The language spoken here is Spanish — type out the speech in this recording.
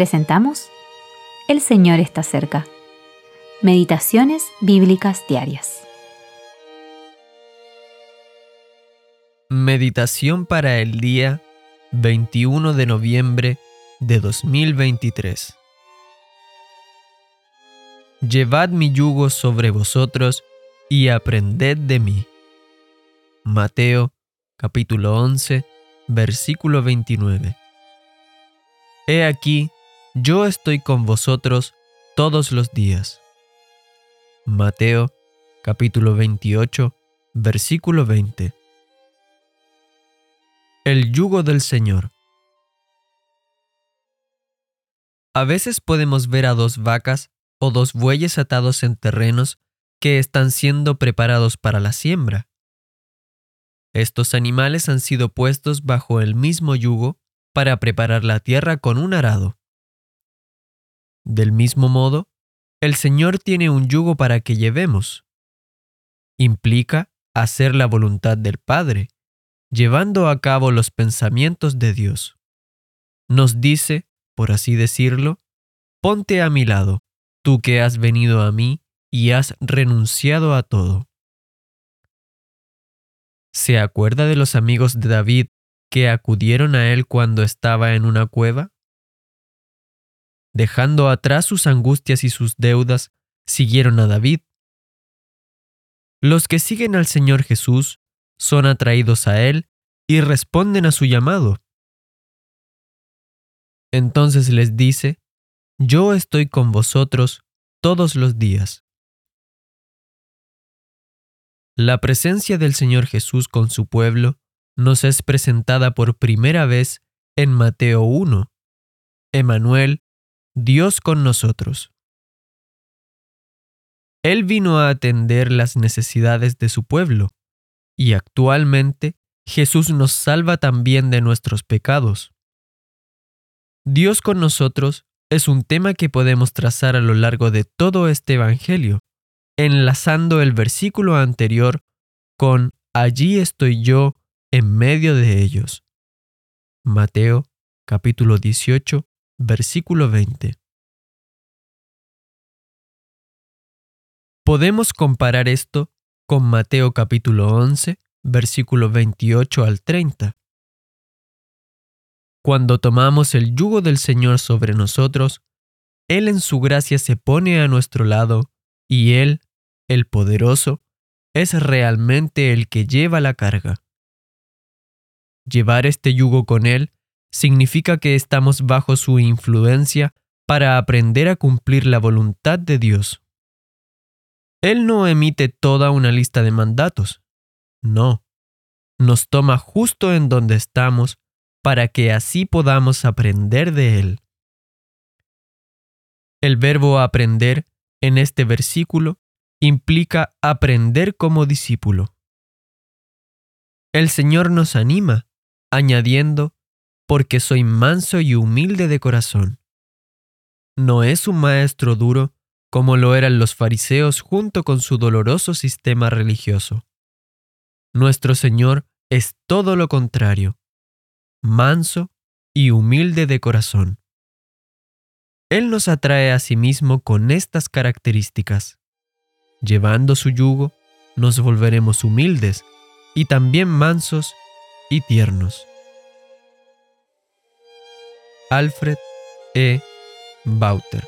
presentamos El Señor está cerca. Meditaciones Bíblicas Diarias. Meditación para el día 21 de noviembre de 2023. Llevad mi yugo sobre vosotros y aprended de mí. Mateo capítulo 11, versículo 29. He aquí, yo estoy con vosotros todos los días. Mateo capítulo 28, versículo 20. El yugo del Señor. A veces podemos ver a dos vacas o dos bueyes atados en terrenos que están siendo preparados para la siembra. Estos animales han sido puestos bajo el mismo yugo para preparar la tierra con un arado. Del mismo modo, el Señor tiene un yugo para que llevemos. Implica hacer la voluntad del Padre llevando a cabo los pensamientos de Dios. Nos dice, por así decirlo, ponte a mi lado, tú que has venido a mí y has renunciado a todo. ¿Se acuerda de los amigos de David que acudieron a él cuando estaba en una cueva? Dejando atrás sus angustias y sus deudas, siguieron a David. Los que siguen al Señor Jesús son atraídos a Él y responden a su llamado. Entonces les dice, Yo estoy con vosotros todos los días. La presencia del Señor Jesús con su pueblo nos es presentada por primera vez en Mateo 1. Emanuel, Dios con nosotros. Él vino a atender las necesidades de su pueblo y actualmente Jesús nos salva también de nuestros pecados. Dios con nosotros es un tema que podemos trazar a lo largo de todo este Evangelio, enlazando el versículo anterior con Allí estoy yo en medio de ellos. Mateo capítulo 18, versículo 20. Podemos comparar esto con Mateo capítulo 11, versículo 28 al 30. Cuando tomamos el yugo del Señor sobre nosotros, Él en su gracia se pone a nuestro lado y Él, el poderoso, es realmente el que lleva la carga. Llevar este yugo con Él significa que estamos bajo su influencia para aprender a cumplir la voluntad de Dios. Él no emite toda una lista de mandatos. No. Nos toma justo en donde estamos para que así podamos aprender de Él. El verbo aprender en este versículo implica aprender como discípulo. El Señor nos anima, añadiendo, porque soy manso y humilde de corazón. No es un maestro duro como lo eran los fariseos junto con su doloroso sistema religioso. Nuestro Señor es todo lo contrario, manso y humilde de corazón. Él nos atrae a sí mismo con estas características. Llevando su yugo, nos volveremos humildes y también mansos y tiernos. Alfred E. Bauter